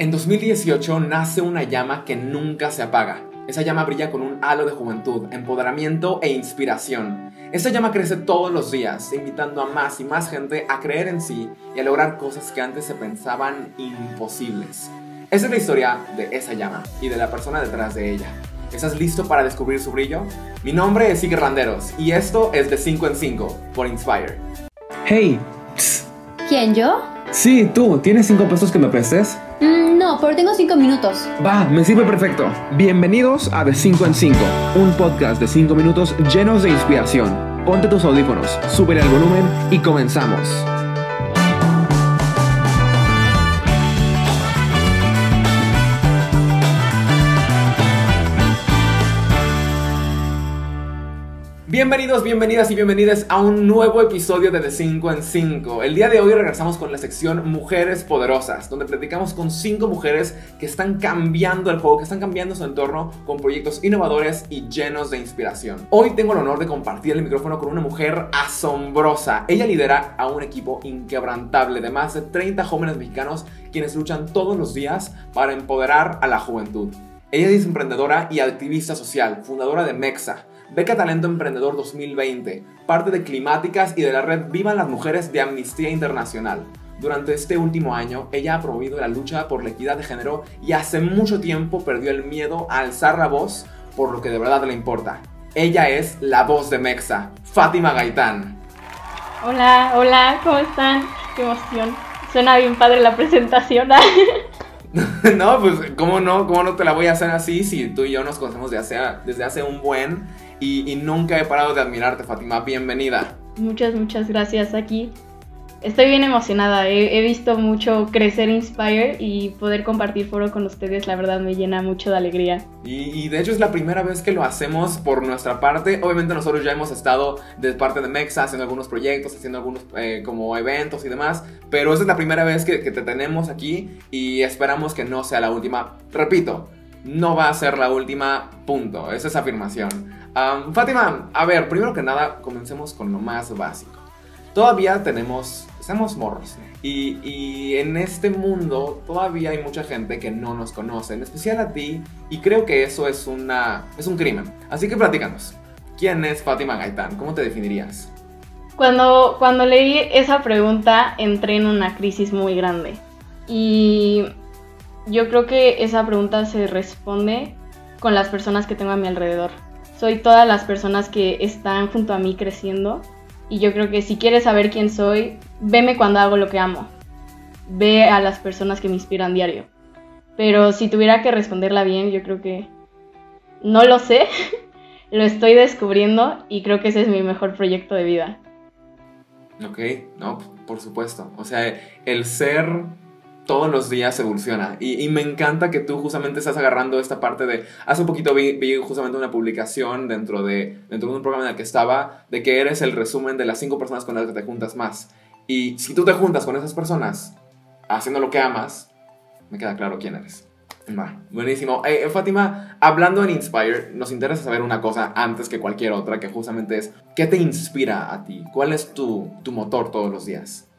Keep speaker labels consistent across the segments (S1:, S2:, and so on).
S1: En 2018 nace una llama que nunca se apaga. Esa llama brilla con un halo de juventud, empoderamiento e inspiración. Esa llama crece todos los días, invitando a más y más gente a creer en sí y a lograr cosas que antes se pensaban imposibles. Esa es la historia de esa llama y de la persona detrás de ella. ¿Estás listo para descubrir su brillo? Mi nombre es Iker Randeros y esto es de 5 en 5 por Inspire.
S2: Hey,
S3: ¿Quién, yo?
S2: sí, tú, ¿tienes cinco pesos que me prestes?
S3: Mm, no, pero tengo cinco minutos.
S2: Va, me sirve perfecto. Bienvenidos a De 5 en 5, un podcast de 5 minutos llenos de inspiración. Ponte tus audífonos, sube el volumen y comenzamos.
S1: Bienvenidos, bienvenidas y bienvenidas a un nuevo episodio de De 5 en 5. El día de hoy regresamos con la sección Mujeres Poderosas, donde platicamos con 5 mujeres que están cambiando el juego, que están cambiando su entorno con proyectos innovadores y llenos de inspiración. Hoy tengo el honor de compartir el micrófono con una mujer asombrosa. Ella lidera a un equipo inquebrantable de más de 30 jóvenes mexicanos quienes luchan todos los días para empoderar a la juventud. Ella es emprendedora y activista social, fundadora de Mexa, Beca Talento Emprendedor 2020, parte de Climáticas y de la red Vivan las Mujeres de Amnistía Internacional. Durante este último año, ella ha promovido la lucha por la equidad de género y hace mucho tiempo perdió el miedo a alzar la voz por lo que de verdad le importa. Ella es la voz de Mexa, Fátima Gaitán.
S4: Hola, hola, ¿cómo están? Qué emoción. Suena bien padre la presentación.
S1: no, pues, ¿cómo no? ¿Cómo no te la voy a hacer así si tú y yo nos conocemos desde hace, desde hace un buen y, y nunca he parado de admirarte, Fátima? Bienvenida.
S4: muchas, muchas gracias aquí. Estoy bien emocionada. He, he visto mucho crecer Inspire y poder compartir foro con ustedes, la verdad me llena mucho de alegría.
S1: Y, y de hecho es la primera vez que lo hacemos por nuestra parte. Obviamente nosotros ya hemos estado de parte de Mexa haciendo algunos proyectos, haciendo algunos eh, como eventos y demás. Pero esa es la primera vez que, que te tenemos aquí y esperamos que no sea la última. Repito, no va a ser la última, punto. Esa es afirmación. Fátima, a ver, primero que nada, comencemos con lo más básico. Todavía tenemos, estamos morros. Y, y, en este mundo todavía hay mucha gente que no nos conoce, en especial a ti. Y creo que eso es, una, es un crimen. Así que platícanos. ¿Quién es Fátima Gaitán? ¿Cómo te definirías?
S4: Cuando, cuando leí esa pregunta entré en una crisis muy grande. Y yo creo que esa pregunta se responde con las personas que tengo a mi alrededor. Soy todas las personas que están junto a mí creciendo. Y yo creo que si quieres saber quién soy, veme cuando hago lo que amo. Ve a las personas que me inspiran diario. Pero si tuviera que responderla bien, yo creo que no lo sé. lo estoy descubriendo y creo que ese es mi mejor proyecto de vida.
S1: Ok, no, por supuesto. O sea, el ser todos los días evoluciona. Y, me encanta que tú justamente estás agarrando esta parte de... Hace un poquito vi, justamente una publicación dentro de, dentro de un programa en el que estaba de que eres el resumen de las cinco personas con las que te juntas más. Y si tú te juntas con esas personas haciendo lo que amas, me queda claro quién eres. Va, buenísimo. Eh, Fátima, hablando en Inspire, nos interesa saber una cosa antes que cualquier otra, que justamente es, ¿qué te inspira a ti? ¿Cuál es tu, tu motor todos los días?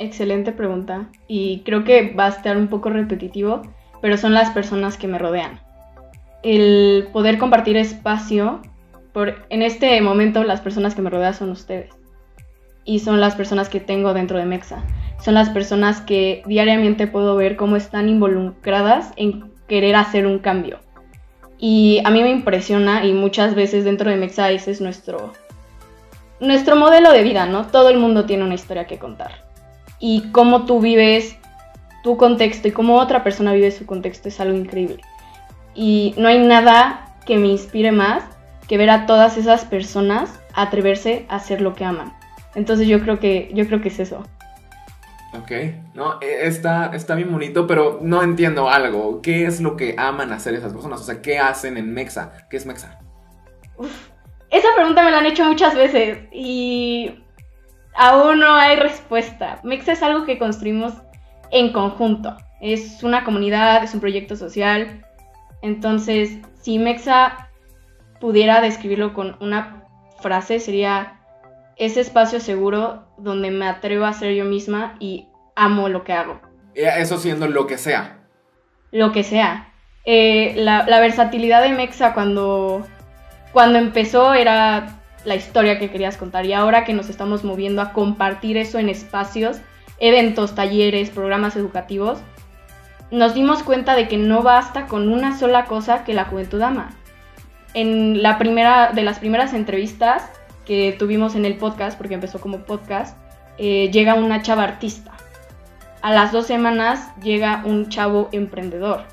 S4: Excelente pregunta y creo que va a estar un poco repetitivo, pero son las personas que me rodean. El poder compartir espacio, por, en este momento las personas que me rodean son ustedes y son las personas que tengo dentro de Mexa. Son las personas que diariamente puedo ver cómo están involucradas en querer hacer un cambio. Y a mí me impresiona y muchas veces dentro de Mexa ese es nuestro, nuestro modelo de vida, ¿no? Todo el mundo tiene una historia que contar y cómo tú vives tu contexto y cómo otra persona vive su contexto es algo increíble. Y no hay nada que me inspire más que ver a todas esas personas atreverse a hacer lo que aman. Entonces yo creo que, yo creo que es eso.
S1: Ok, no, está, está bien bonito, pero no entiendo algo. ¿Qué es lo que aman hacer esas personas? O sea, ¿qué hacen en Mexa? ¿Qué es Mexa?
S4: Uf, esa pregunta me la han hecho muchas veces y aún no hay respuesta. Mexa es algo que construimos en conjunto. Es una comunidad, es un proyecto social. Entonces, si Mexa pudiera describirlo con una frase, sería ese espacio seguro donde me atrevo a ser yo misma y amo lo que hago.
S1: Eso siendo lo que sea.
S4: lo que sea. Eh, la, la versatilidad de Mexa cuando, cuando empezó era la historia que querías contar y ahora que nos estamos moviendo a compartir eso en espacios, eventos, talleres, programas educativos, nos dimos cuenta de que no basta con una sola cosa que la juventud ama. En la primera de las primeras entrevistas que tuvimos en el podcast, porque empezó como podcast, eh, llega una chava artista. A las dos semanas llega un chavo emprendedor.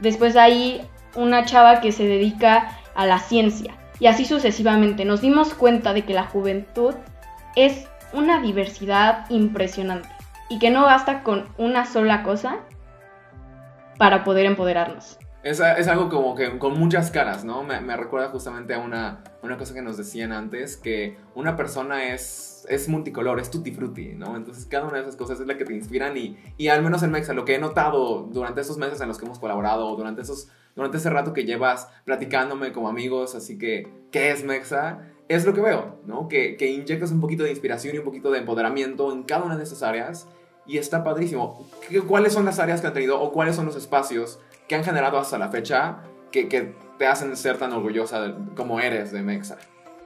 S4: Después de ahí, una chava que se dedica a la ciencia y así sucesivamente. Nos dimos cuenta de que la juventud es una diversidad impresionante y que no basta con una sola cosa para poder empoderarnos.
S1: Es, es, algo como que con muchas caras, ¿no? Me, me, recuerda justamente a una, una cosa que nos decían antes, que una persona es, es multicolor, es tutti frutti, ¿no? Entonces cada una de esas cosas es la que te inspiran y, y al menos en Mexa, lo que he notado durante esos meses en los que hemos colaborado, durante esos durante ese rato que llevas platicándome como amigos, así que, ¿qué es Mexa? Es lo que veo, ¿no? Que, que inyectas un poquito de inspiración y un poquito de empoderamiento en cada una de esas áreas y está padrísimo. ¿Cuáles son las áreas que han tenido o cuáles son los espacios que han generado hasta la fecha que, que te hacen ser tan orgullosa como eres de Mexa?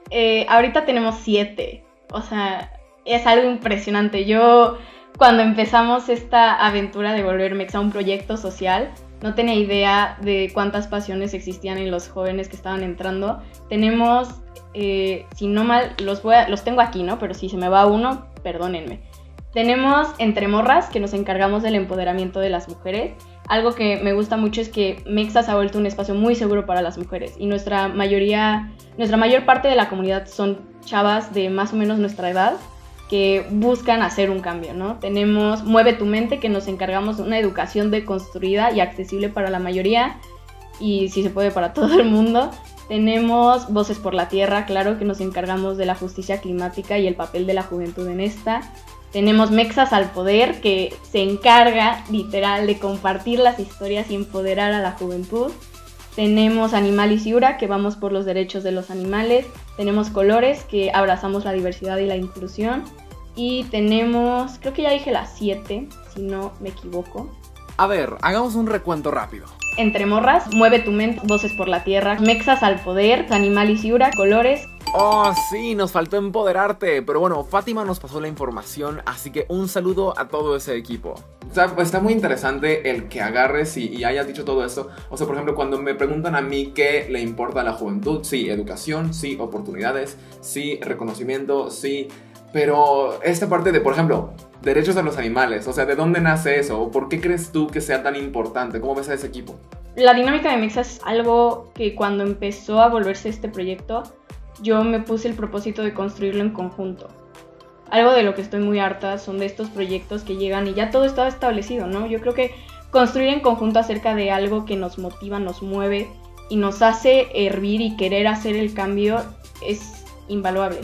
S4: Eh, ahorita tenemos siete, o sea, es algo impresionante. Yo, cuando empezamos esta aventura de volver Mexa un proyecto social, no tenía idea de cuántas pasiones existían en los jóvenes que estaban entrando. Tenemos, eh, si no mal, los, los tengo aquí, ¿no? Pero si se me va uno, perdónenme. Tenemos Entre Morras, que nos encargamos del empoderamiento de las mujeres. Algo que me gusta mucho es que Mexa se ha vuelto un espacio muy seguro para las mujeres y nuestra mayoría, nuestra mayor parte de la comunidad son chavas de más o menos nuestra edad que buscan hacer un cambio, ¿no? Tenemos Mueve tu mente, que nos encargamos de una educación deconstruida y accesible para la mayoría y si se puede para todo el mundo. Tenemos Voces por la Tierra, claro, que nos encargamos de la justicia climática y el papel de la juventud en esta. Tenemos Mexas al Poder, que se encarga literal de compartir las historias y empoderar a la juventud. Tenemos Animal y Ciura, que vamos por los derechos de los animales. Tenemos Colores, que abrazamos la diversidad y la inclusión. Y tenemos, creo que ya dije las 7, si no me equivoco.
S1: A ver, hagamos un recuento rápido.
S4: Entre morras, mueve tu mente, voces por la tierra, mexas al poder, animal y ciura, colores.
S1: Oh, sí, nos faltó empoderarte. Pero bueno, Fátima nos pasó la información, así que un saludo a todo ese equipo. O sea, pues está muy interesante el que agarres y, y, hayas dicho todo esto. O sea, por ejemplo, cuando me preguntan a mí qué le importa a la juventud, sí, educación, sí, oportunidades, sí, reconocimiento, sí. Pero esta parte de, por ejemplo, derechos a los animales, o sea, ¿de dónde nace eso? ¿O por qué crees tú que sea tan importante? ¿Cómo ves a ese equipo?
S4: La dinámica de Mexa es algo que cuando empezó a volverse este proyecto, yo me puse el propósito de construirlo en conjunto. Algo de lo que estoy muy harta son de estos proyectos que llegan y ya todo está establecido, ¿no? Yo creo que construir en conjunto acerca de algo que nos motiva, nos mueve y nos hace hervir y querer hacer el cambio es invaluable.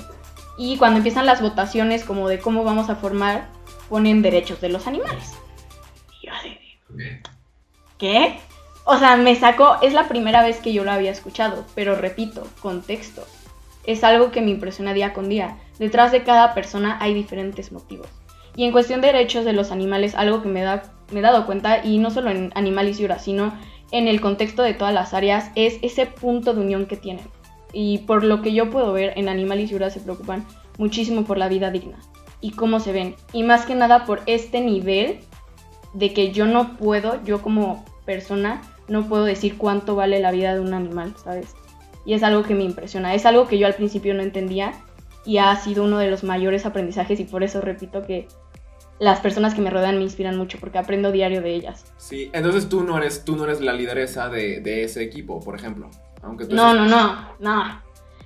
S4: Y cuando empiezan las votaciones como de cómo vamos a formar, ponen derechos de los animales. Y yo así, ¿qué? O sea, me sacó, es la primera vez que yo lo había escuchado, pero repito, contexto. Es algo que me impresiona día con día. Detrás de cada persona hay diferentes motivos. Y en cuestión de derechos de los animales, algo que me, da, me he dado cuenta, y no solo en Animal y Ciura, sino en el contexto de todas las áreas, es ese punto de unión que tienen y por lo que yo puedo ver, en Animal y Ciudad se preocupan muchísimo por la vida digna y cómo se ven. Y más que nada por este nivel de que yo no puedo, yo como persona, no puedo decir cuánto vale la vida de un animal, ¿sabes? Y es algo que me impresiona, es algo que yo al principio no entendía y ha sido uno de los mayores aprendizajes y por eso repito que las personas que me rodean me inspiran mucho porque aprendo diario de ellas.
S1: Sí, entonces tú no eres, tú no eres la lideresa de, de ese equipo, por ejemplo
S4: no, no, no, no.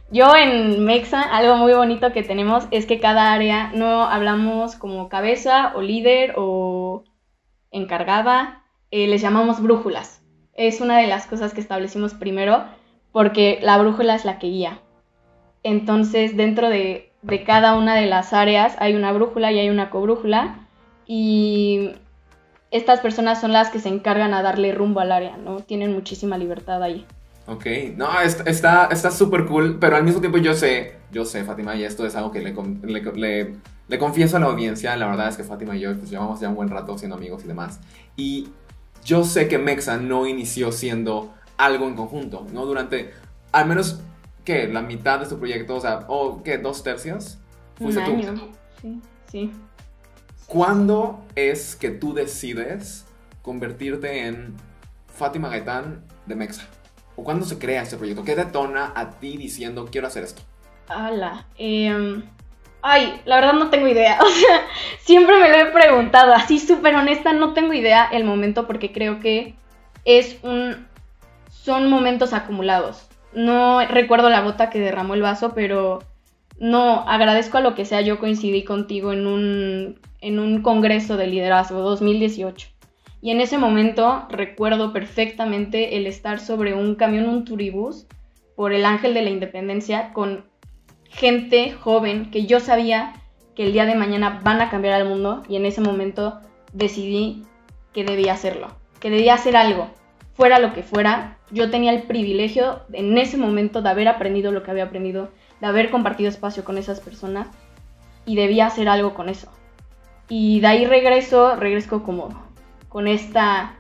S4: Yo en Mexa, algo muy bonito que tenemos es que cada área no hablamos como cabeza o líder o encargada, eh, les llamamos brújulas. Es una de las cosas que establecimos primero porque la brújula es la que guía. Entonces, dentro de, de cada una de las áreas hay una brújula y hay una cobrújula y estas personas son las que se encargan a darle rumbo al área, ¿no? Tienen muchísima libertad ahí.
S1: Ok, no, está súper cool, pero al mismo tiempo yo sé, yo sé, Fátima, y esto es algo que le, le, le, confieso a la audiencia, la verdad es que Fátima y yo pues, llevamos ya un buen rato siendo amigos y demás. Y yo sé que Mexa no inició siendo algo en conjunto, ¿no? Durante al menos, ¿qué? La mitad de tu proyecto, o sea, o ¿qué? ¿Dos tercios?
S4: Un
S1: Fuiste tú.
S4: año. Sí, sí.
S1: ¿Cuándo es que tú decides convertirte en Fátima Gaitán de Mexa? ¿O cuándo se crea este proyecto? ¿Qué detona a ti diciendo quiero hacer esto?
S4: Ala. em, ay, la verdad no tengo idea. O sea, siempre me lo he preguntado. Así súper honesta, no tengo idea el momento porque creo que es un. Son momentos acumulados. No recuerdo la gota que derramó el vaso, pero no agradezco a lo que sea. Yo coincidí contigo en un, en un congreso de liderazgo 2018. Y en ese momento recuerdo perfectamente el estar sobre un camión, un turibús, por el Ángel de la Independencia con gente joven que yo sabía que el día de mañana van a cambiar al mundo y en ese momento decidí que debía hacerlo, que debía hacer algo, fuera lo que fuera. Yo tenía el privilegio en ese momento de haber aprendido lo que había aprendido, de haber compartido espacio con esas personas y debía hacer algo con eso. Y de ahí regreso, regreso como con esta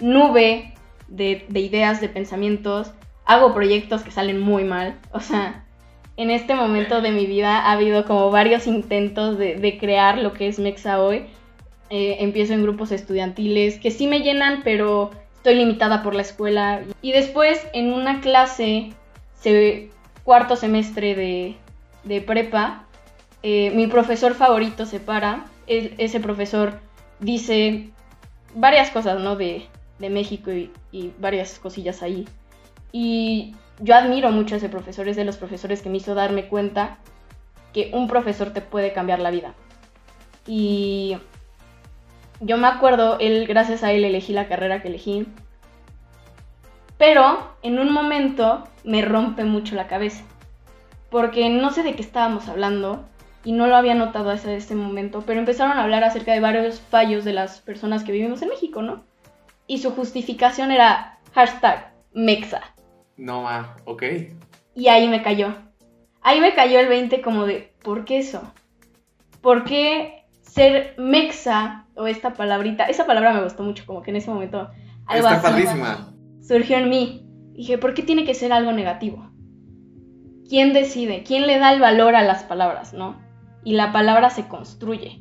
S4: nube de, de ideas, de pensamientos. Hago proyectos que salen muy mal. O sea, en este momento de mi vida ha habido como varios intentos de, crear lo que es Mexa hoy. Eh, empiezo en grupos estudiantiles que sí me llenan, pero estoy limitada por la escuela. Y después en una clase, se- cuarto semestre de, prepa, eh, mi profesor favorito se para. El- ese profesor dice varias cosas, ¿no? De, de México y, y varias cosillas ahí. Y yo admiro mucho a ese profesor, es de los profesores que me hizo darme cuenta que un profesor te puede cambiar la vida. Y yo me acuerdo, él, gracias a él elegí la carrera que elegí. Pero en un momento me rompe mucho la cabeza. Porque no sé de qué estábamos hablando y no lo había notado hasta ese momento, pero empezaron a hablar acerca de varios fallos de las personas que vivimos en México, ¿no? Y su justificación era hashtag Mexa.
S1: No, ma, ok.
S4: Y ahí me cayó. Ahí me cayó el 20 como de, ¿por qué eso? ¿Por qué ser mexa o esta palabrita? Esa palabra me gustó mucho, como que en ese momento algo
S1: Está
S4: así surgió en mí. Dije, ¿por qué tiene que ser algo negativo? ¿Quién decide? ¿Quién le da el valor a las palabras, no? Y la palabra se construye.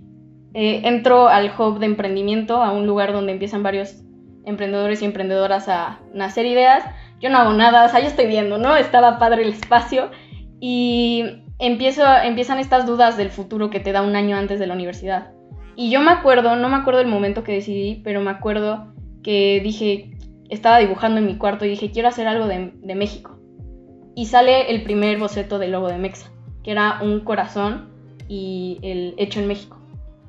S4: Eh, entro al hub de emprendimiento, a un lugar donde empiezan varios emprendedores y emprendedoras a nacer ideas. Yo no hago nada, o sea, yo estoy viendo, ¿no? Estaba padre el espacio y empiezo, empiezan estas dudas del futuro que te da un año antes de la universidad. Y yo me acuerdo, no me acuerdo el momento que decidí, pero me acuerdo que dije, estaba dibujando en mi cuarto y dije, quiero hacer algo de, de México. Y sale el primer boceto del logo de Mexa, que era un corazón y el hecho en México.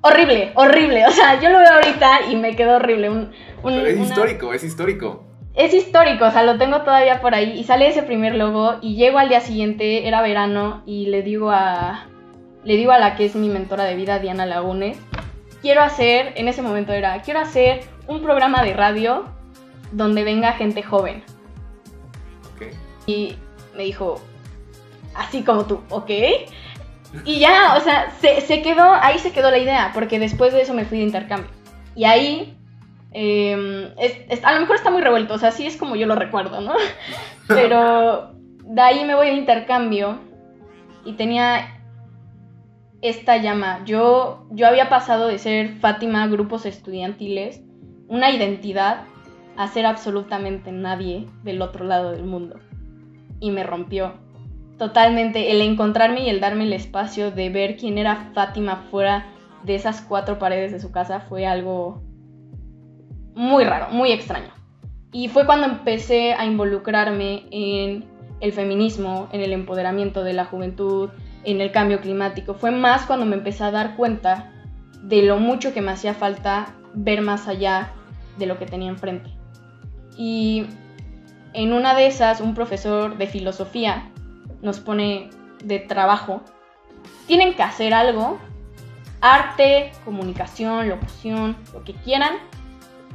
S4: Horrible, horrible. O sea, yo lo veo ahorita y me quedó horrible. Un,
S1: es
S4: una-
S1: histórico, es histórico.
S4: es histórico, o sea, lo tengo todavía por ahí. Y sale ese primer logo y llego al día siguiente, era verano, y le digo a. Le digo a la que es mi mentora de vida, Diana Lagunes, quiero hacer, en ese momento era, quiero hacer un programa de radio donde venga gente joven. Y me dijo, así como tú, ¿ok? Y ya, o sea, se, se quedó, ahí se quedó la idea, porque después de eso me fui de intercambio. Y ahí, eh, es- es- a lo mejor está muy revuelto, o sea, sí es como yo lo recuerdo, ¿no? Pero de ahí me voy de intercambio y tenía esta llama. Yo, yo había pasado de ser Fátima, grupos estudiantiles, una identidad, a ser absolutamente nadie del otro lado del mundo. Y me rompió totalmente el encontrarme y el darme el espacio de ver quién era Fátima fuera de esas cuatro paredes de su casa fue algo muy raro, muy extraño. Y fue cuando empecé a involucrarme en el feminismo, en el empoderamiento de la juventud, en el cambio climático. Fue más cuando me empecé a dar cuenta de lo mucho que me hacía falta ver más allá de lo que tenía enfrente. Y en una de esas, un profesor de filosofía nos pone de trabajo. Tienen que hacer algo, arte, comunicación, locución, lo que quieran,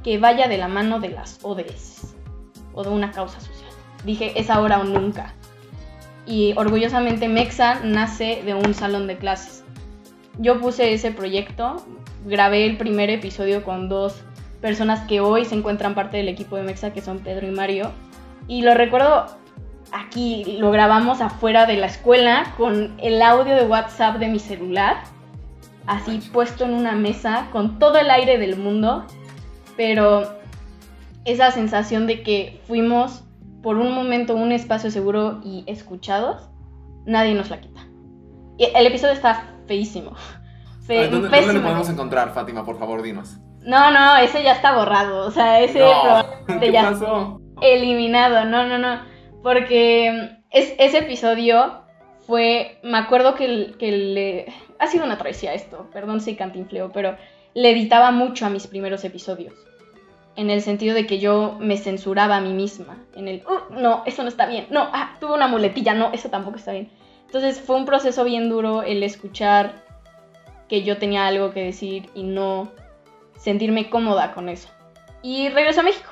S4: que vaya de la mano de las ODS o de una causa social. Dije, es ahora o nunca. Y orgullosamente Mexa nace de un salón de clases. Yo puse ese proyecto, grabé el primer episodio con dos personas que hoy se encuentran parte del equipo de Mexa, que son Pedro y Mario. Y lo recuerdo aquí, lo grabamos afuera de la escuela con el audio de WhatsApp de mi celular, así puesto en una mesa, con todo el aire del mundo, pero esa sensación de que fuimos por un momento un espacio seguro y escuchados, nadie nos la quita. Y el episodio está feísimo.
S1: Fe- ¿Dónde, dónde lo podemos encontrar, Fátima? Por favor, dinos.
S4: No, no, ese ya está borrado. O sea, ese
S1: No,
S4: probablemente
S1: ¿Qué
S4: ya
S1: pasó?
S4: eliminado. No, no, no. Porque es, ese episodio fue. Me acuerdo que le. Ha sido una travesía esto, perdón si cantinfleo, pero le editaba mucho a mis primeros episodios. En el sentido de que yo me censuraba a mí misma. En el. "Uh, no, eso no está bien. No, ah, tuve una muletilla. No, eso tampoco está bien. Entonces fue un proceso bien duro el escuchar que yo tenía algo que decir y no sentirme cómoda con eso. Y regreso a México.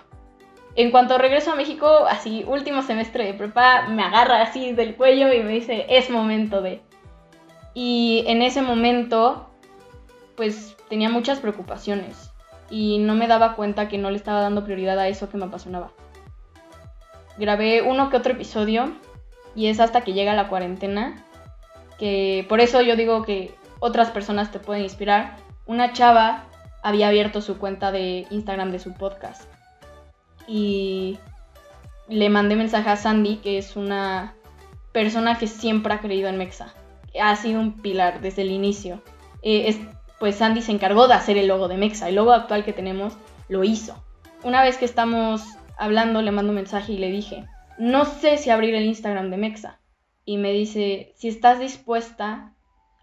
S4: En cuanto regreso a México, así, último semestre de prepa, me agarra así del cuello y me dice, es momento de... Y en ese momento, pues tenía muchas preocupaciones y no me daba cuenta que no le estaba dando prioridad a eso que me apasionaba. Grabé uno que otro episodio y es hasta que llega la cuarentena, que por eso yo digo que otras personas te pueden inspirar. Una chava había abierto su cuenta de Instagram de su podcast y le mandé mensaje a Sandy, que es una persona que siempre ha creído en Mexa. Ha sido un pilar desde el inicio. Eh, es- pues Sandy se encargó de hacer el logo de Mexa. El logo actual que tenemos lo hizo. Una vez que estamos hablando, le mando un mensaje y le dije, no sé si abrir el Instagram de Mexa. Y me dice, si estás dispuesta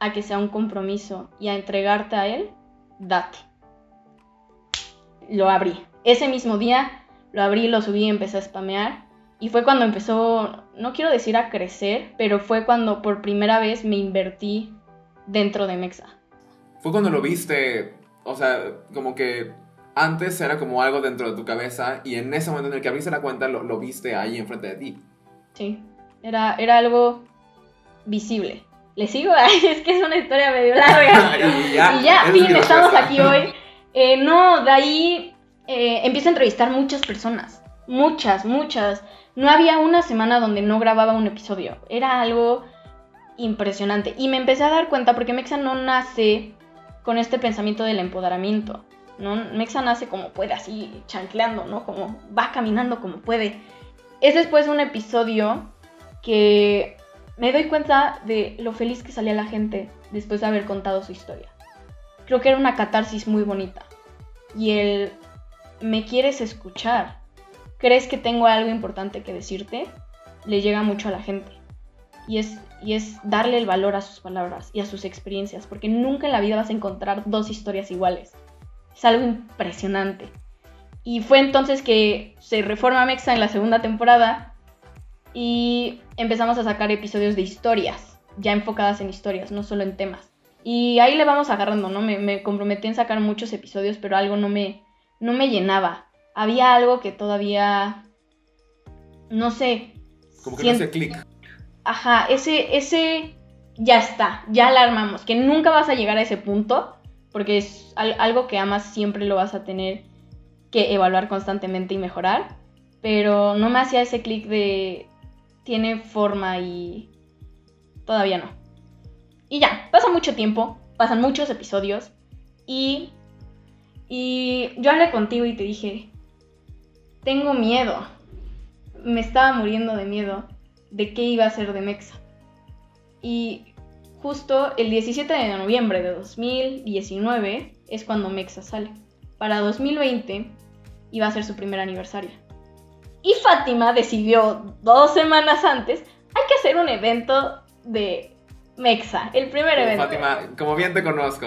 S4: a que sea un compromiso y a entregarte a él, date. Lo abrí. Ese mismo día lo abrí, lo subí y empecé a spamear. Y fue cuando empezó, no quiero decir a crecer, pero fue cuando por primera vez me invertí dentro de Mexa.
S1: Fue cuando lo viste, o sea, como que antes era como algo dentro de tu cabeza y en ese momento en el que abriste la cuenta lo, lo viste ahí enfrente de ti.
S4: Sí, era, era algo visible. ¿Le sigo? Ay, es que es una historia medio larga.
S1: y ya,
S4: y fin, estamos aquí hoy. Eh, no, de ahí eh, empiezo a entrevistar muchas personas. Muchas, muchas. No había una semana donde no grababa un episodio. Era algo impresionante. Y me empecé a dar cuenta porque Mexa no nace con este pensamiento del empoderamiento. ¿no? Mexa nace como puede, así chancleando, ¿no? Como va caminando como puede. Es después de un episodio que me doy cuenta de lo feliz que salía la gente después de haber contado su historia. Creo que era una catarsis muy bonita. Y el me quieres escuchar, crees que tengo algo importante que decirte, le llega mucho a la gente. Y es, y es darle el valor a sus palabras y a sus experiencias, porque nunca en la vida vas a encontrar dos historias iguales. Es algo impresionante. Y fue entonces que se reforma Mexa en la segunda temporada y empezamos a sacar episodios de historias, ya enfocadas en historias, no solo en temas. Y ahí le vamos agarrando, ¿no? Me, me comprometí en sacar muchos episodios, pero algo no me, no me llenaba. Había algo que todavía, no sé.
S1: Como que no hace clic.
S4: Ajá, ese, ese ya está, ya la armamos. Que nunca vas a llegar a ese punto, porque es al- algo que amas siempre lo vas a tener que evaluar constantemente y mejorar. Pero no me hacía ese clic de tiene forma y todavía no. Y ya, pasa mucho tiempo, pasan muchos episodios y, y yo hablé contigo y te dije, tengo miedo. Me estaba muriendo de miedo de qué iba a ser de Mexa. Y justo el 17 de noviembre de 2019 es cuando Mexa sale. Para 2020 iba a ser su primer aniversario. Y Fátima decidió dos semanas antes, hay que hacer un evento de Mexa, el primer evento.
S1: Fátima, como bien te conozco.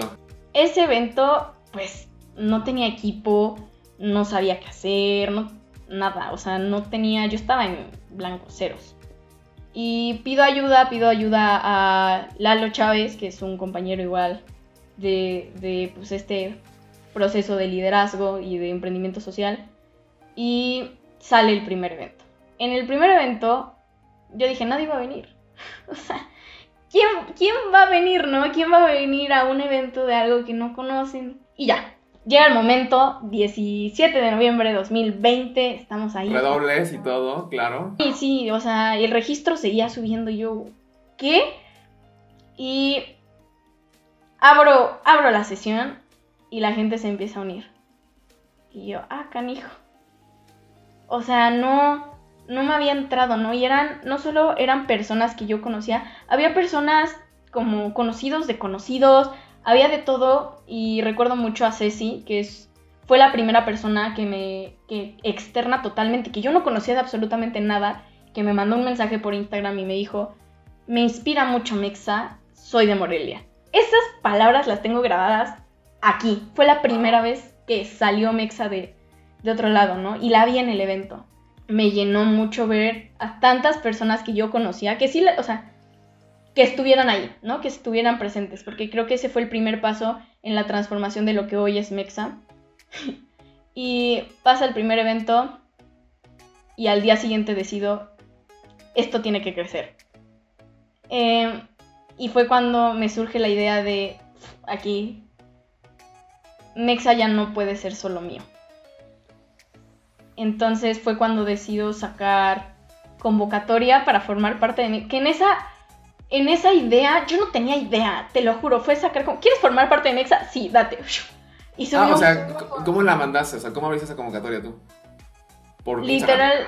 S4: Ese evento, pues, no tenía equipo, no sabía qué hacer, no, nada, o sea, no tenía, yo estaba en blanco, ceros. Y pido ayuda, pido ayuda a Lalo Chávez, que es un compañero igual de, de pues, este proceso de liderazgo y de emprendimiento social. Y sale el primer evento. En el primer evento, yo dije, nadie va a venir. o sea, ¿quién, ¿quién va a venir, no? ¿Quién va a venir a un evento de algo que no conocen? Y ya, llega el momento, 17 de noviembre de 2020, estamos ahí.
S1: Redobles y todo, claro.
S4: Y sí, o sea, el registro seguía subiendo yo, ¿qué? Y abro, abro la sesión y la gente se empieza a unir. Y yo, ah, canijo. O sea, no, no me había entrado, ¿no? Y eran, no solo eran personas que yo conocía, había personas como conocidos de conocidos, había de todo y recuerdo mucho a Ceci, que es, fue la primera persona que me, que externa totalmente, que yo no conocía de absolutamente nada, que me mandó un mensaje por Instagram y me dijo, me inspira mucho Mexa, soy de Morelia. Esas palabras las tengo grabadas aquí. Fue la primera vez que salió Mexa de, de otro lado, ¿no? Y la vi en el evento. Me llenó mucho ver a tantas personas que yo conocía, que sí, o sea, que estuvieran ahí, ¿no? Que estuvieran presentes, porque creo que ese fue el primer paso en la transformación de lo que hoy es Mexa. y pasa el primer evento y al día siguiente decido, esto tiene que crecer. Eh, y fue cuando me surge la idea de, aquí, Mexa ya no puede ser solo mío. Entonces fue cuando decido sacar convocatoria para formar parte de mí. Que en esa, en esa idea, yo no tenía idea, te lo juro, fue sacar como, ¿quieres formar parte de Mexa? Sí, date.
S1: Y ah, o sea, ¿cómo la mandaste? O sea, ¿cómo abriste esa convocatoria tú?
S4: Por Literal,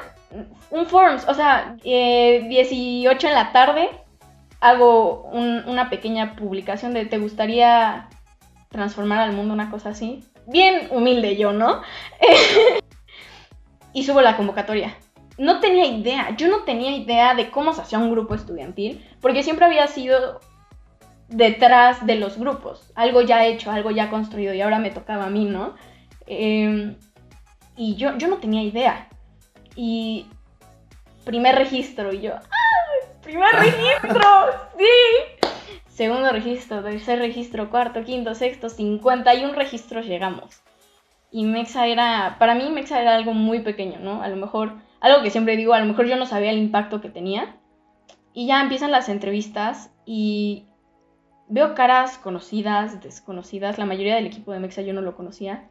S4: un forms, o sea, 18 eh, en la tarde hago una pequeña publicación de ¿te gustaría transformar al mundo una cosa así? Bien humilde yo, ¿no? y subo la convocatoria. No tenía idea, yo no tenía idea de cómo se hacía un grupo estudiantil, porque siempre había sido detrás de los grupos, algo ya hecho, algo ya construido, y ahora me tocaba a mí, ¿no? Em, y yo, yo no tenía idea. Y primer registro, y yo, Primer registro, sí. Segundo registro, tercer registro, cuarto, quinto, sexto, 51 registros llegamos. Y Mexa era, para mí Mexa era algo muy pequeño, ¿no? A lo mejor, algo que siempre digo, a lo mejor yo no sabía el impacto que tenía. Y ya empiezan las entrevistas y veo caras conocidas, desconocidas. La mayoría del equipo de Mexa yo no lo conocía.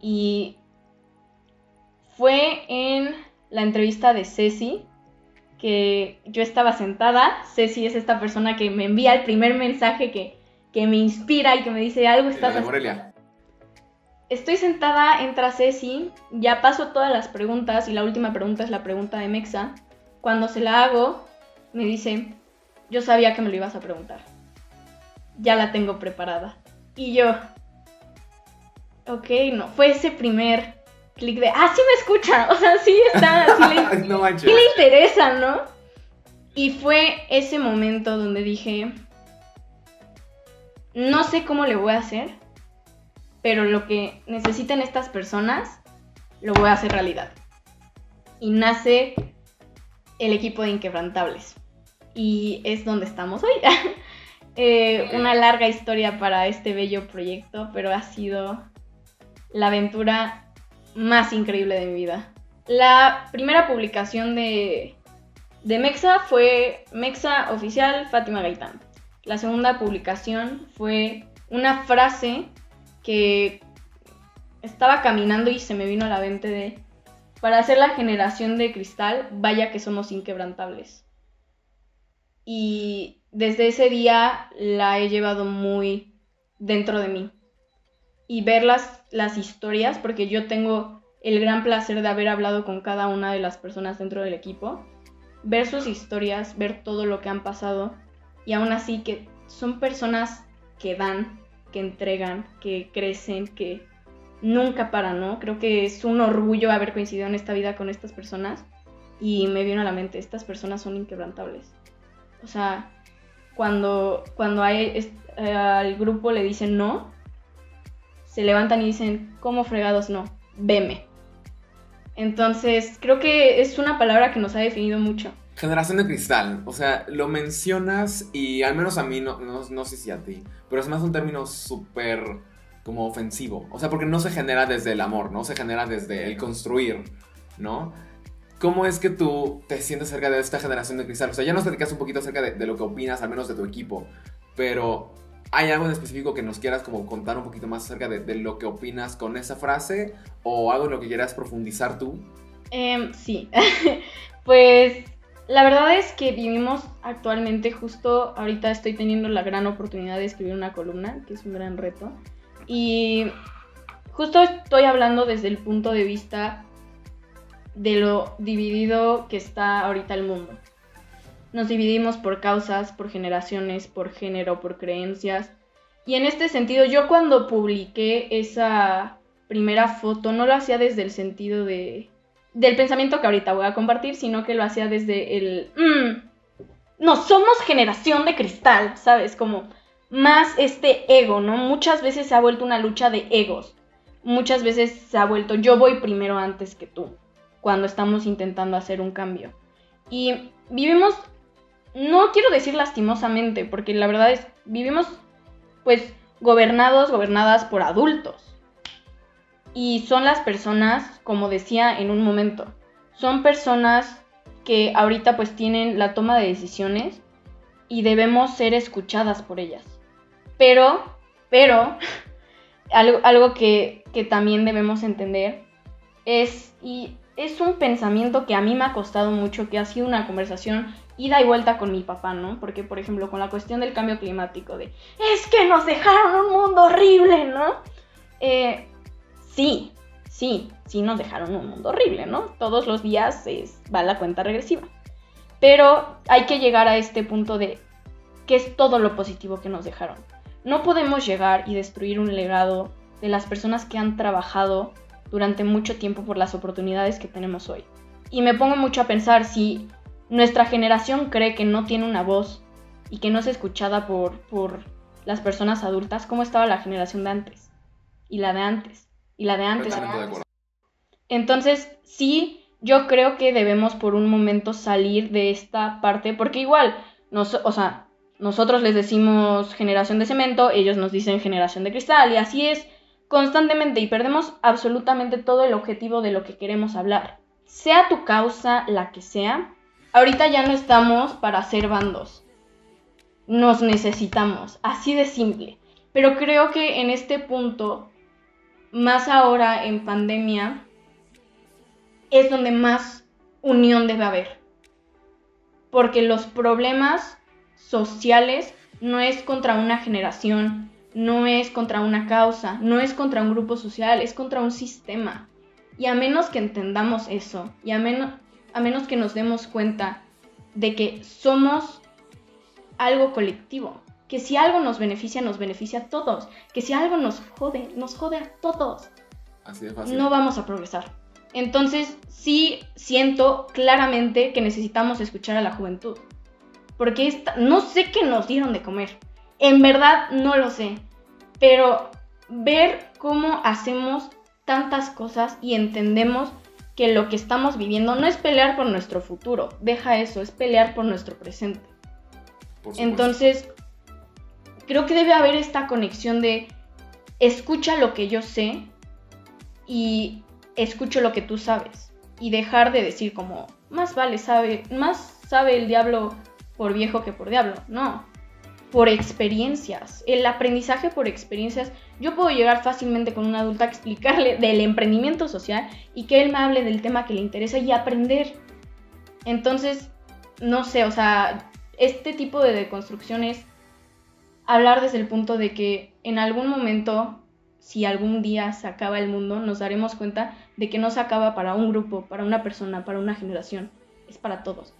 S4: Y fue en la entrevista de Ceci, que yo estaba sentada, Ceci es esta persona que me envía el primer mensaje que, me inspira y que me dice algo estás
S1: Morelia.
S4: Estoy sentada, entra Ceci, ya paso todas las preguntas y la última pregunta es la pregunta de Mexa. Cuando se la hago, me dice, yo sabía que me lo ibas a preguntar. Ya la tengo preparada. Y yo, ok, no, fue ese primer clic de, ah, sí me escucha, o sea, sí está, sí le, no sí le interesa, ¿no? Y fue ese momento donde dije, no sé cómo le voy a hacer, pero lo que necesiten estas personas, lo voy a hacer realidad. Y nace el equipo de Inquebrantables. Y es donde estamos hoy. Eh, una larga historia para este bello proyecto, pero ha sido la aventura más increíble de mi vida. La primera publicación de, de Mexa fue Mexa Oficial Fátima Gaitán. La segunda publicación fue una frase que estaba caminando y se me vino a la mente de, para hacer la generación de cristal, vaya que somos inquebrantables. Y desde ese día la he llevado muy dentro de mí y ver las, las historias, porque yo tengo el gran placer de haber hablado con cada una de las personas dentro del equipo, ver sus historias, ver todo lo que han pasado y aún así que son personas que dan, que entregan, que crecen, que nunca paran, ¿no? Creo que es un orgullo haber coincidido en esta vida con estas personas y me vino a la mente, estas personas son inquebrantables. O sea, cuando, cuando hay, eh, al grupo le dicen no, se levantan y dicen, ¿cómo fregados no? Veme. Entonces, creo que es una palabra que nos ha definido mucho.
S1: Generación de cristal, o sea, lo mencionas y al menos a mí, no, no, sé si a ti, pero es más un término súper como ofensivo, o sea, porque no se genera desde el amor, no se genera desde el construir, ¿no? ¿Cómo es que tú te sientes cerca de esta generación de cristal? O sea, ya nos platicas un poquito acerca de, lo que opinas, al menos de tu equipo, pero ¿Hay algo en específico que nos quieras como contar un poquito más acerca de, de lo que opinas con esa frase? ¿O algo en lo que quieras profundizar tú?
S4: Em, sí, pues la verdad es que vivimos actualmente, justo ahorita estoy teniendo la gran oportunidad de escribir una columna, que es un gran reto. Y justo estoy hablando desde el punto de vista de lo dividido que está ahorita el mundo. Nos dividimos por causas, por generaciones, por género, por creencias. Y en este sentido, yo cuando publiqué esa primera foto, no lo hacía desde el sentido de del pensamiento que ahorita voy a compartir, sino que lo hacía desde el... Mm, no, somos generación de cristal, ¿sabes? Como más este ego, ¿no? Muchas veces se ha vuelto una lucha de egos. Muchas veces se ha vuelto yo voy primero antes que tú, cuando estamos intentando hacer un cambio. Y vivimos, no quiero decir lastimosamente, porque la verdad es, vivimos pues gobernados, gobernadas por adultos. Y son las personas, como decía en un momento, son personas que ahorita pues tienen la toma de decisiones y debemos ser escuchadas por ellas. Pero, pero, algo, algo que, que, también debemos entender es, y es un pensamiento que a mí me ha costado mucho, que ha sido una conversación ida y vuelta con mi papá, ¿no? Porque, por ejemplo, con la cuestión del cambio climático, de, es que nos dejaron un mundo horrible, ¿no? Eh, sí, sí, sí nos dejaron un mundo horrible, ¿no? Todos los días va la cuenta regresiva. Pero hay que llegar a este punto de qué es todo lo positivo que nos dejaron. No podemos llegar y destruir un legado de las personas que han trabajado durante mucho tiempo por las oportunidades que tenemos hoy. Y me pongo mucho a pensar si nuestra generación cree que no tiene una voz y que no es escuchada por, por las personas adultas, ¿cómo estaba la generación de antes? Y la de antes y la de antes. Entonces, sí, yo creo que debemos por un momento salir de esta parte, porque igual, nos, o sea, nosotros les decimos generación de cemento, ellos nos dicen generación de cristal, y así es constantemente, y perdemos absolutamente todo el objetivo de lo que queremos hablar. Sea tu causa la que sea, ahorita ya no estamos para ser bandos. Nos necesitamos, así de simple. Pero creo que en este punto más ahora en pandemia, es donde más unión debe haber. Porque los problemas sociales no es contra una generación, no es contra una causa, no es contra un grupo social, es contra un sistema. Y a menos que entendamos eso, y a menos, a menos que nos demos cuenta de que somos algo colectivo, que si algo nos beneficia, nos beneficia a todos, que si algo nos jode, nos jode a todos.
S1: Así de fácil.
S4: No vamos a progresar. Entonces, sí siento claramente que necesitamos escuchar a la juventud. Porque esta, no sé qué nos dieron de comer. En verdad no lo sé. Pero ver cómo hacemos tantas cosas y entendemos que lo que estamos viviendo no es pelear por nuestro futuro. Deja eso, es pelear por nuestro presente. Entonces, creo que debe haber esta conexión de escucha lo que yo sé y escucho lo que tú sabes. Y dejar de decir como más vale sabe más sabe el diablo por viejo que por diablo no. Por experiencias. El aprendizaje por experiencias. Yo puedo llegar fácilmente con un adulto a explicarle del emprendimiento social y que él me hable del tema que le interesa y aprender. Entonces no sé o sea este tipo de deconstrucciones hablar desde el punto de que en algún momento, si algún día se acaba el mundo, nos daremos cuenta de que no se acaba para un grupo, para una persona, para una generación, es para todos.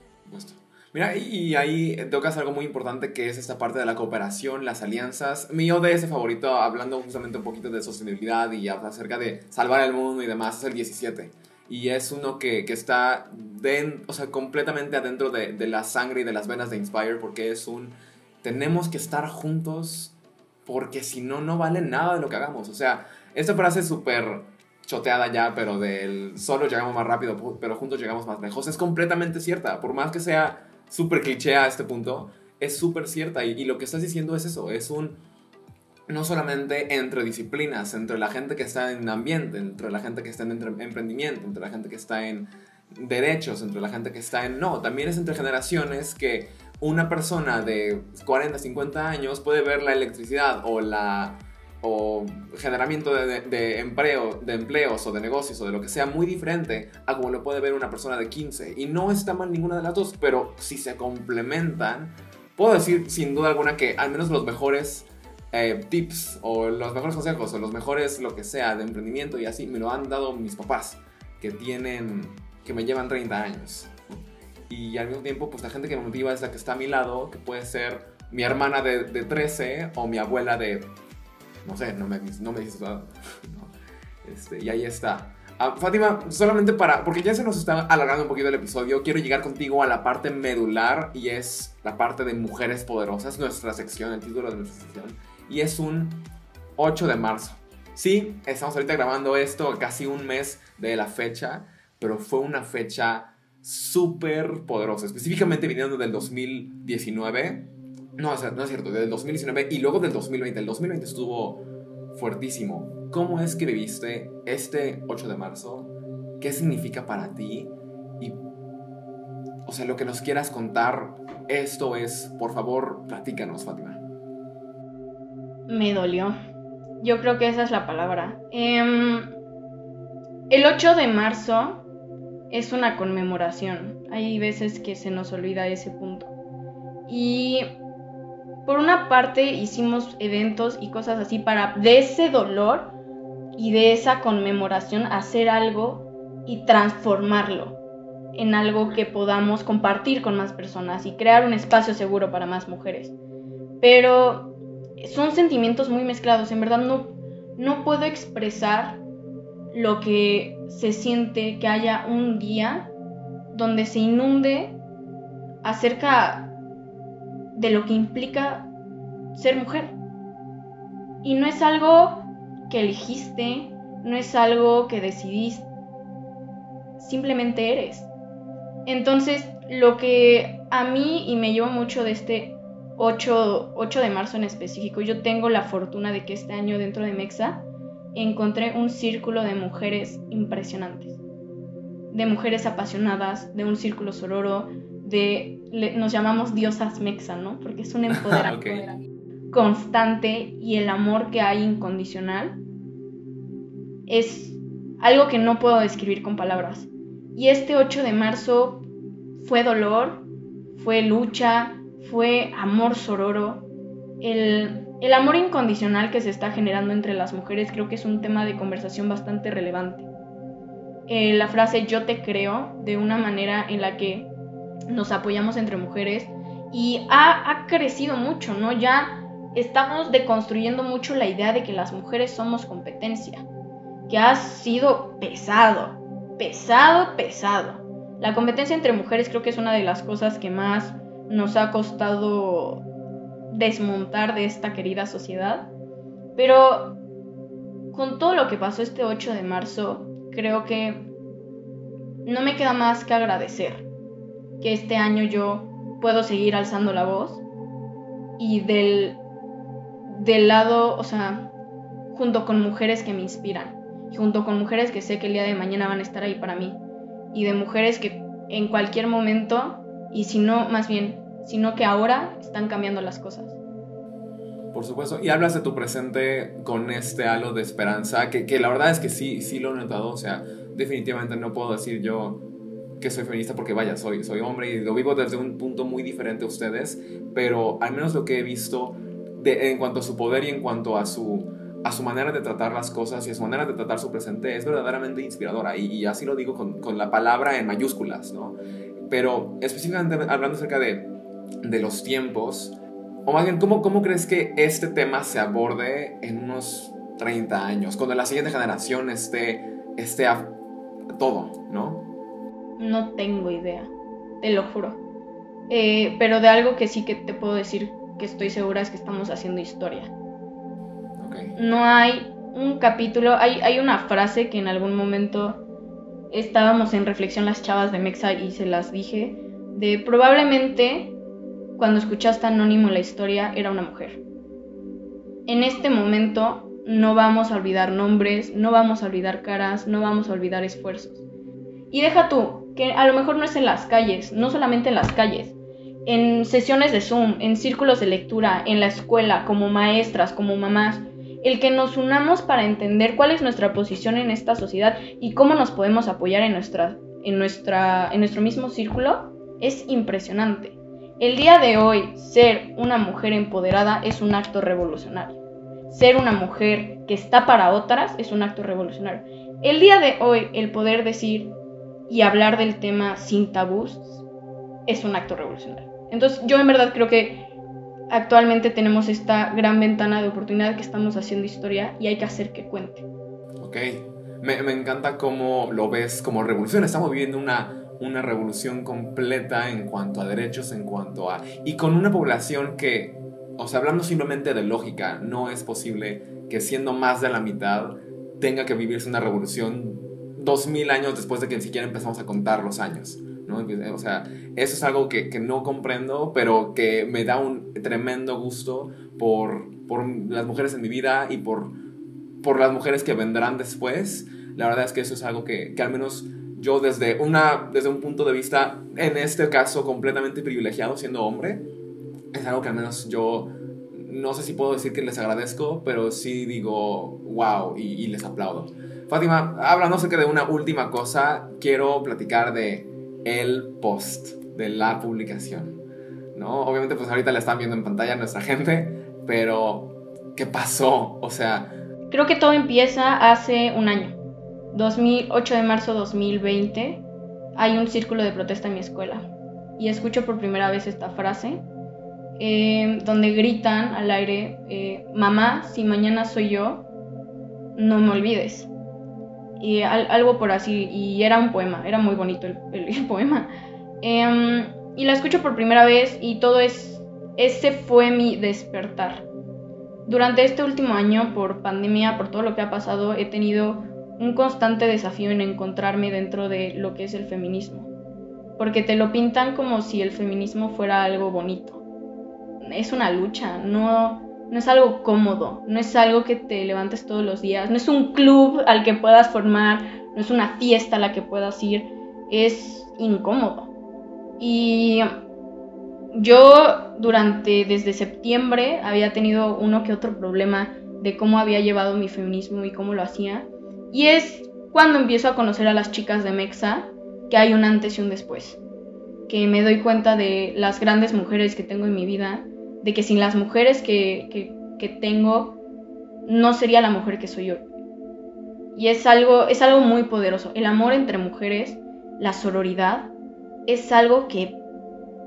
S1: Mira, y ahí tocas algo muy importante que es esta parte de la cooperación, las alianzas. Mi ODS favorito, hablando justamente un poquito de sostenibilidad y acerca de salvar el mundo y demás, es el 17. Y es uno que, que está o sea, completamente adentro de, de la sangre y de las venas de Inspire porque es un tenemos que estar juntos porque si no, no vale nada de lo que hagamos. O sea, esta frase es súper choteada ya, pero del solo llegamos más rápido, pero juntos llegamos más lejos, es completamente cierta. Por más que sea súper cliché a este punto, es súper cierta. Y, lo que estás diciendo es eso, es un... No solamente entre disciplinas, entre la gente que está en ambiente, entre la gente que está en emprendimiento, entre la gente que está en derechos, entre la gente que está en... No, también es entre generaciones que una persona de 40, 50 años puede ver la electricidad o la o generamiento de, de, empleo, de empleos o de negocios o de lo que sea muy diferente a como lo puede ver una persona de 15. Y no está mal ninguna de las dos, pero si se complementan, puedo decir sin duda alguna que al menos los mejores eh, tips o los mejores consejos o los mejores lo que sea de emprendimiento y así me lo han dado mis papás que tienen, que me llevan 30 años. Y al mismo tiempo, pues la gente que me motiva es la que está a mi lado, que puede ser mi hermana de, de 13 o mi abuela de no sé, no me, no me dices nada. Este, y ahí está. Ah, Fátima, solamente para, porque ya se nos está alargando un poquito el episodio, quiero llegar contigo a la parte medular y es la parte de mujeres poderosas, nuestra sección, el título de nuestra sección, y es un 8 de marzo. Sí, estamos ahorita grabando esto casi un mes de la fecha, pero fue una fecha súper poderosa, específicamente viniendo del 2019 no, o sea, no es cierto, del 2019 y luego del 2020. El 2020 estuvo fuertísimo. ¿Cómo es que viviste este 8 de marzo? ¿Qué significa para ti? Y, o sea, lo que nos quieras contar, esto es, por favor, platícanos, Fátima.
S4: Me dolió. Yo creo que esa es la palabra. Em, el 8 de marzo es una conmemoración. Hay veces que se nos olvida ese punto. Y por una parte hicimos eventos y cosas así para de ese dolor y de esa conmemoración hacer algo y transformarlo en algo que podamos compartir con más personas y crear un espacio seguro para más mujeres. Pero son sentimientos muy mezclados, en verdad no, no puedo expresar lo que se siente que haya un día donde se inunde acerca de lo que implica ser mujer. Y no es algo que elegiste, no es algo que decidiste, simplemente eres. Entonces, lo que a mí y me llevo mucho de este 8, 8 de marzo en específico, yo tengo la fortuna de que este año dentro de Mexa encontré un círculo de mujeres impresionantes, de mujeres apasionadas, de un círculo sororo, de nos llamamos diosas mexa, ¿no? Porque es un empoderamiento constante y el amor que hay incondicional es algo que no puedo describir con palabras. Y este 8 de marzo fue dolor, fue lucha, fue amor sororo. El, el amor incondicional que se está generando entre las mujeres creo que es un tema de conversación bastante relevante. Eh, la frase yo te creo de una manera en la que nos apoyamos entre mujeres y ha, crecido mucho, ¿no? Ya estamos deconstruyendo mucho la idea de que las mujeres somos competencia, que ha sido pesado, pesado, pesado. La competencia entre mujeres creo que es una de las cosas que más nos ha costado desmontar de esta querida sociedad. Pero con todo lo que pasó este 8 de marzo, creo que no me queda más que agradecer que este año yo puedo seguir alzando la voz y del, del lado, o sea, junto con mujeres que me inspiran, junto con mujeres que sé que el día de mañana van a estar ahí para mí y de mujeres que en cualquier momento y si no, más bien, sino que ahora están cambiando las cosas.
S1: Por supuesto, y hablas de tu presente con este halo de esperanza, que, que la verdad es que sí, sí lo he notado, o sea, definitivamente no puedo decir yo que soy feminista porque vaya, soy, soy hombre y lo vivo desde un punto muy diferente a ustedes, pero al menos lo que he visto de, en cuanto a su poder y en cuanto a su, a su manera de tratar las cosas y a su manera de tratar su presente es verdaderamente inspiradora y, así lo digo con, con, la palabra en mayúsculas, ¿no? Pero específicamente hablando acerca de, de los tiempos, o más bien, ¿cómo, ¿cómo crees que este tema se aborde en unos 30 años, cuando la siguiente generación esté, esté a todo, ¿no?
S4: No tengo idea, te lo juro. Eh, pero de algo que sí que te puedo decir que estoy segura es que estamos haciendo historia. No hay un capítulo, hay, hay una frase que en algún momento estábamos en reflexión las chavas de Mexa y se las dije, de probablemente cuando escuchaste Anónimo la historia era una mujer. En este momento no vamos a olvidar nombres, no vamos a olvidar caras, no vamos a olvidar esfuerzos. Y deja tú, que a lo mejor no es en las calles, no solamente en las calles, en sesiones de Zoom, en círculos de lectura, en la escuela, como maestras, como mamás, el que nos unamos para entender cuál es nuestra posición en esta sociedad y cómo nos podemos apoyar en, nuestra, en, nuestra, en nuestro mismo círculo es impresionante. El día de hoy, ser una mujer empoderada es un acto revolucionario. Ser una mujer que está para otras es un acto revolucionario. El día de hoy, el poder decir y hablar del tema sin tabús es un acto revolucionario. Entonces, yo en verdad creo que actualmente tenemos esta gran ventana de oportunidad que estamos haciendo historia y hay que hacer que cuente.
S1: Ok, me, encanta cómo lo ves como revolución. Estamos viviendo una, una revolución completa en cuanto a derechos, en cuanto a... Y con una población que, o sea, hablando simplemente de lógica, no es posible que siendo más de la mitad tenga que vivirse una revolución dos mil años después de que ni siquiera empezamos a contar los años. ¿no? O sea, eso es algo que, que, no comprendo, pero que me da un tremendo gusto por, por las mujeres en mi vida y por, por las mujeres que vendrán después. La verdad es que eso es algo que, que al menos yo desde, una, desde un punto de vista, en este caso, completamente privilegiado siendo hombre, es algo que al menos yo no sé si puedo decir que les agradezco, pero sí digo wow y, les aplaudo. Fátima, hablando acerca de una última cosa, quiero platicar de el post, de la publicación. ¿no? Obviamente pues ahorita la están viendo en pantalla nuestra gente, pero ¿qué pasó? O sea...
S4: Creo que todo empieza hace un año. 2008 de marzo 2020 hay un círculo de protesta en mi escuela y escucho por primera vez esta frase eh, donde gritan al aire, eh, mamá, si mañana soy yo, no me olvides. Y algo por así, y era un poema, era muy bonito el, poema. Em, y la escucho por primera vez y todo es, ese fue mi despertar. Durante este último año, por pandemia, por todo lo que ha pasado, he tenido un constante desafío en encontrarme dentro de lo que es el feminismo. Porque te lo pintan como si el feminismo fuera algo bonito. Es una lucha, no, no es algo cómodo, no es algo que te levantes todos los días, no es un club al que puedas formar, no es una fiesta a la que puedas ir, es incómodo. Y yo durante, desde septiembre, había tenido uno que otro problema de cómo había llevado mi feminismo y cómo lo hacía. Y es cuando empiezo a conocer a las chicas de Mexa que hay un antes y un después. Que me doy cuenta de las grandes mujeres que tengo en mi vida, de que sin las mujeres que, que, tengo, no sería la mujer que soy yo. Y es algo, es algo muy poderoso. El amor entre mujeres, la sororidad, es algo que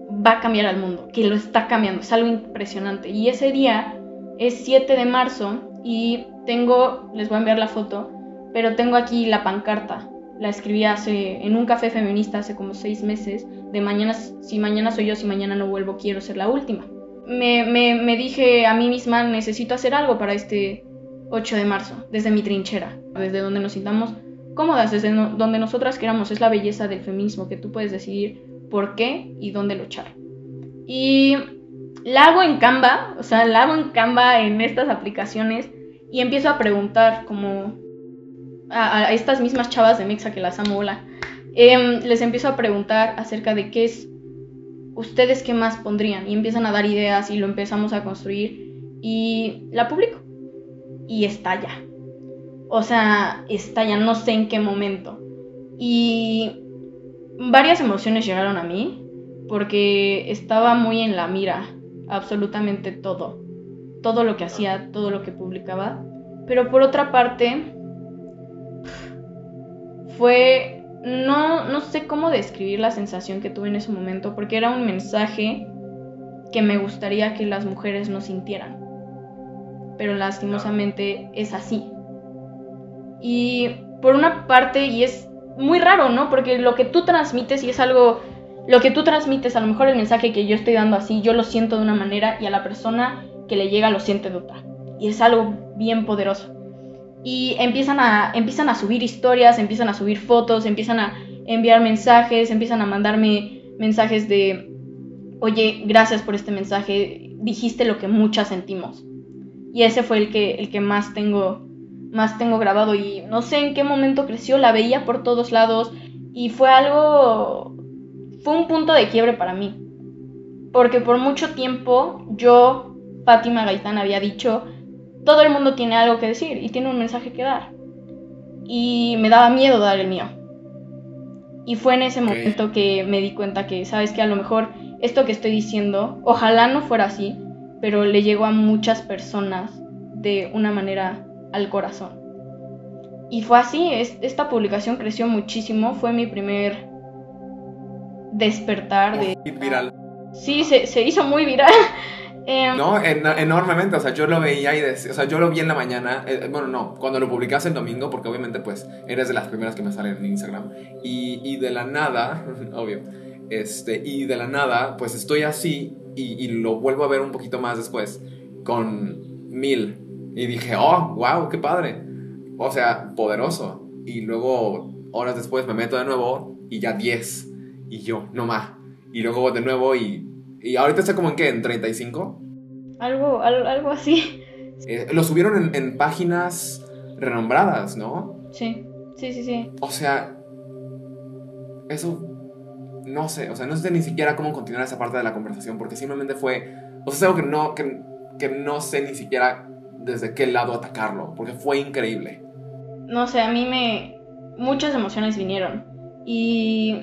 S4: va a cambiar al mundo, que lo está cambiando, es algo impresionante. Y ese día es 7 de marzo y tengo, les voy a enviar la foto, pero tengo aquí la pancarta. La escribí hace, en un café feminista hace como seis meses, de mañana, si mañana soy yo, si mañana no vuelvo, quiero ser la última. Me, me, dije a mí misma, necesito hacer algo para este 8 de marzo, desde mi trinchera, desde donde nos sintamos cómodas, desde donde nosotras queramos. Es la belleza del feminismo, que tú puedes decidir por qué y dónde luchar. Y la hago en Canva, o sea, la hago en Canva en estas aplicaciones y empiezo a preguntar como a, estas mismas chavas de Mexa que las amo, em, les empiezo a preguntar acerca de qué es, ustedes qué más pondrían, y empiezan a dar ideas y lo empezamos a construir, y la publico, y estalla. O sea, estalla, no sé en qué momento. Y varias emociones llegaron a mí, porque estaba muy en la mira, absolutamente todo. Todo lo que hacía, todo lo que publicaba. Pero por otra parte, fue, no, no sé cómo describir la sensación que tuve en ese momento, porque era un mensaje que me gustaría que las mujeres no sintieran. Pero lastimosamente es así. Y por una parte, y es muy raro, ¿no? Porque lo que tú transmites y es algo, lo que tú transmites, a lo mejor el mensaje que yo estoy dando así, yo lo siento de una manera y a la persona que le llega lo siente de otra. Y es algo bien poderoso y empiezan a, empiezan a subir historias, empiezan a subir fotos, empiezan a enviar mensajes, empiezan a mandarme mensajes de, oye, gracias por este mensaje, dijiste lo que muchas sentimos. Y ese fue el que, el que más tengo, más tengo grabado y no sé en qué momento creció, la veía por todos lados y fue algo, fue un punto de quiebre para mí. Porque por mucho tiempo yo, Fátima Gaitán, había dicho, todo el mundo tiene algo que decir y tiene un mensaje que dar. Y me daba miedo dar el mío. Y fue en ese momento que me di cuenta que, sabes que a lo mejor esto que estoy diciendo, ojalá no fuera así, pero le llegó a muchas personas de una manera al corazón. Y fue así, esta publicación creció muchísimo, fue mi primer despertar de...
S1: Viral.
S4: Sí, se, hizo muy viral.
S1: Em, no, enormemente, o sea, yo lo veía y decía, o sea, yo lo vi en la mañana, eh, bueno, no, cuando lo publicaste el domingo, porque obviamente pues eres de las primeras que me salen en Instagram, y, y de la nada, obvio, este, y de la nada, pues estoy así y, y, lo vuelvo a ver un poquito más después con mil, y dije, oh, wow, qué padre, o sea, poderoso, y luego horas después me meto de nuevo y ya 10, y yo, no más. Y luego de nuevo y, y ahorita está como en qué, en 35.
S4: Algo, algo, así.
S1: Eh, lo subieron en, en, páginas renombradas, ¿no?
S4: Sí, sí, sí, sí.
S1: O sea, eso, no sé, o sea, no sé ni siquiera cómo continuar esa parte de la conversación porque simplemente fue, o sea, es algo que no, que, que no sé ni siquiera desde qué lado atacarlo, porque fue increíble.
S4: No sé, a mí me, muchas emociones vinieron y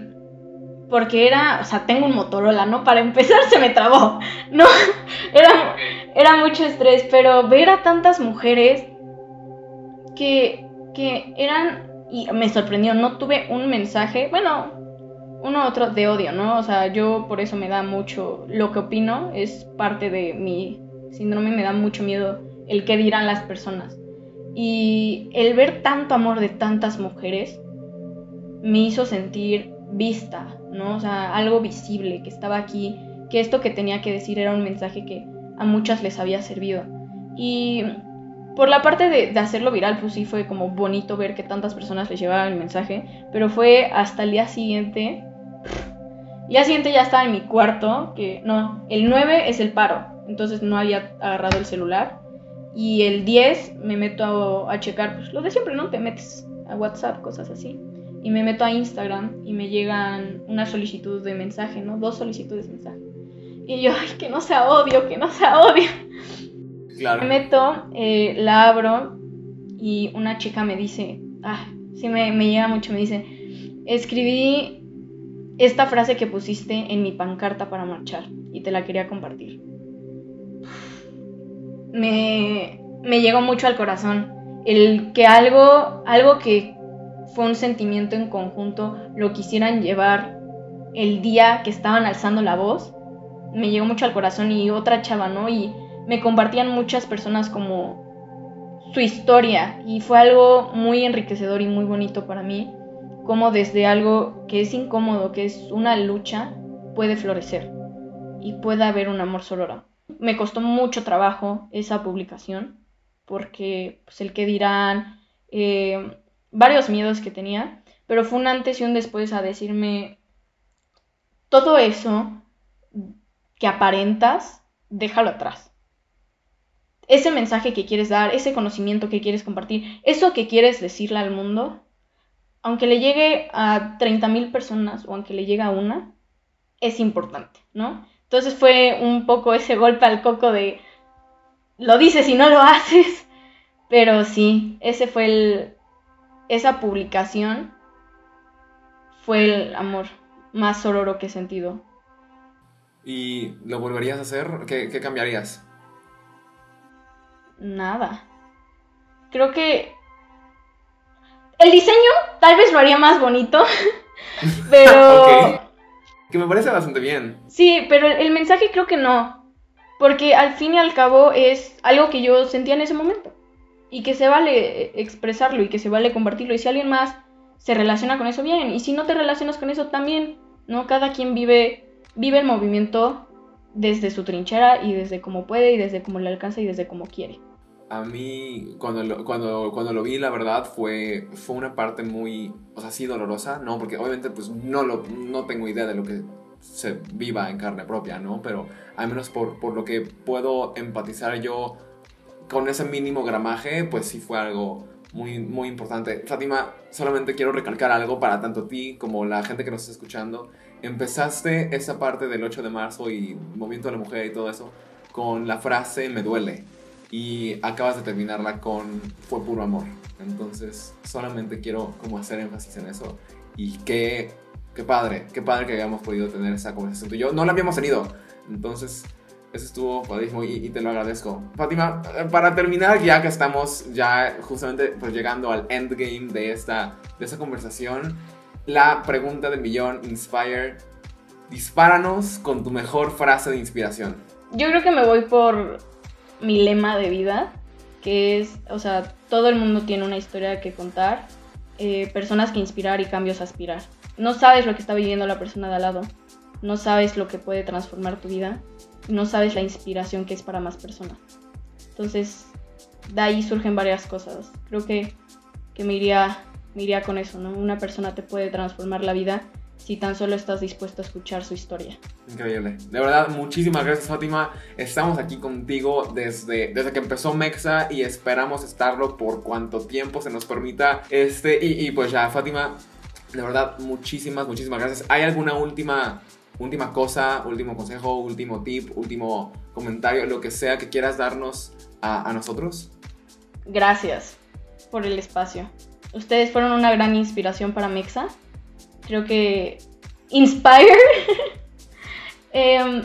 S4: porque era, o sea, tengo un Motorola, ¿no? Para empezar se me trabó, ¿no? Era, era mucho estrés, pero ver a tantas mujeres que, que eran, y me sorprendió, no tuve un mensaje, bueno, uno otro de odio, ¿no? O sea, yo por eso me da mucho, lo que opino es parte de mi síndrome, me da mucho miedo el que dirán las personas. Y el ver tanto amor de tantas mujeres me hizo sentir vista, ¿no? O sea, algo visible que estaba aquí, que esto que tenía que decir era un mensaje que a muchas les había servido. Y por la parte de, hacerlo viral, pues sí fue como bonito ver que tantas personas les llevaban el mensaje, pero fue hasta el día siguiente. El día siguiente ya estaba en mi cuarto, que no, el 9 es el paro, entonces no había agarrado el celular. Y el 10 me meto a, a checar, pues lo de siempre, ¿no? Te metes a WhatsApp, cosas así y me meto a Instagram y me llegan una solicitud de mensaje, ¿no? Dos solicitudes de mensaje. Y yo, ay, que no sea odio, que no sea odio.
S1: Claro.
S4: Me meto, eh, la abro y una chica me dice, ah, sí me, me llega mucho, me dice, escribí esta frase que pusiste en mi pancarta para marchar y te la quería compartir. Me, me llegó mucho al corazón el que algo, algo que fue un sentimiento en conjunto, lo quisieran llevar el día que estaban alzando la voz, me llegó mucho al corazón y otra chava, ¿no? Y me compartían muchas personas como su historia y fue algo muy enriquecedor y muy bonito para mí, como desde algo que es incómodo, que es una lucha, puede florecer y puede haber un amor sorora. Me costó mucho trabajo esa publicación porque pues el que dirán, eh, varios miedos que tenía, pero fue un antes y un después a decirme, todo eso que aparentas, déjalo atrás. Ese mensaje que quieres dar, ese conocimiento que quieres compartir, eso que quieres decirle al mundo, aunque le llegue a 30.000 personas o aunque le llegue a una, es importante, ¿no? Entonces fue un poco ese golpe al coco de, lo dices y no lo haces, pero sí, ese fue el, esa publicación fue el amor más sororo que he sentido.
S1: ¿Y lo volverías a hacer? ¿Qué, cambiarías?
S4: Nada. Creo que el diseño tal vez lo haría más bonito, pero...
S1: Que me parece bastante bien.
S4: Sí, pero el mensaje creo que no, porque al fin y al cabo es algo que yo sentía en ese momento y que se vale expresarlo y que se vale compartirlo. Y si alguien más se relaciona con eso, bien. Y si no te relacionas con eso, también, ¿no? Cada quien vive, vive el movimiento desde su trinchera y desde como puede y desde como le alcanza y desde como quiere.
S1: A mí, cuando lo, cuando, cuando lo vi, la verdad, fue, fue una parte muy, o sea, sí dolorosa, ¿no? Porque obviamente, pues, no, lo, no tengo idea de lo que se viva en carne propia, ¿no? Pero al menos por, por lo que puedo empatizar yo con ese mínimo gramaje, pues sí fue algo muy, muy importante. Fátima, solamente quiero recalcar algo para tanto ti como la gente que nos está escuchando. Empezaste esa parte del 8 de marzo y movimiento de la mujer y todo eso con la frase me duele y acabas de terminarla con fue puro amor. Entonces, solamente quiero como hacer énfasis en eso y qué, qué padre, qué padre que hayamos podido tener esa conversación tú y yo. No la habíamos tenido. Entonces, eso estuvo padrísimo y, te lo agradezco. Fátima, para terminar, ya que estamos ya justamente pues llegando al endgame de esta, de esta conversación, la pregunta del millón, Inspire, dispáranos con tu mejor frase de inspiración.
S4: Yo creo que me voy por mi lema de vida, que es, o sea, todo el mundo tiene una historia que contar, eh, personas que inspirar y cambios aspirar. No sabes lo que está viviendo la persona de al lado, no sabes lo que puede transformar tu vida no sabes la inspiración que es para más personas. Entonces, de ahí surgen varias cosas. Creo que, que me, iría, me iría con eso, ¿no? Una persona te puede transformar la vida si tan solo estás dispuesto a escuchar su historia.
S1: Increíble. De verdad, muchísimas gracias Fátima. Estamos aquí contigo desde, desde que empezó Mexa y esperamos estarlo por cuanto tiempo se nos permita. Este, y, y pues ya, Fátima, de verdad, muchísimas, muchísimas gracias. ¿Hay alguna última última cosa, último consejo, último tip, último comentario, lo que sea que quieras darnos a, nosotros?
S4: Gracias por el espacio. Ustedes fueron una gran inspiración para Mexa. Creo que inspire. Em,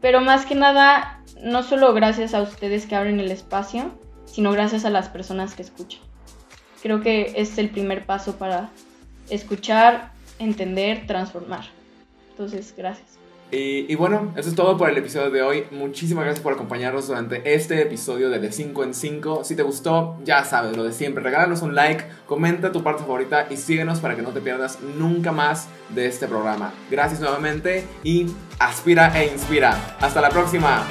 S4: pero más que nada, no solo gracias a ustedes que abren el espacio, sino gracias a las personas que escuchan. Creo que es el primer paso para escuchar, entender, transformar. Entonces, gracias.
S1: Y, bueno, eso es todo por el episodio de hoy. Muchísimas gracias por acompañarnos durante este episodio de De 5 en 5. Si te gustó, ya sabes lo de siempre. Regálanos un like, comenta tu parte favorita y síguenos para que no te pierdas nunca más de este programa. Gracias nuevamente y aspira e inspira. Hasta la próxima.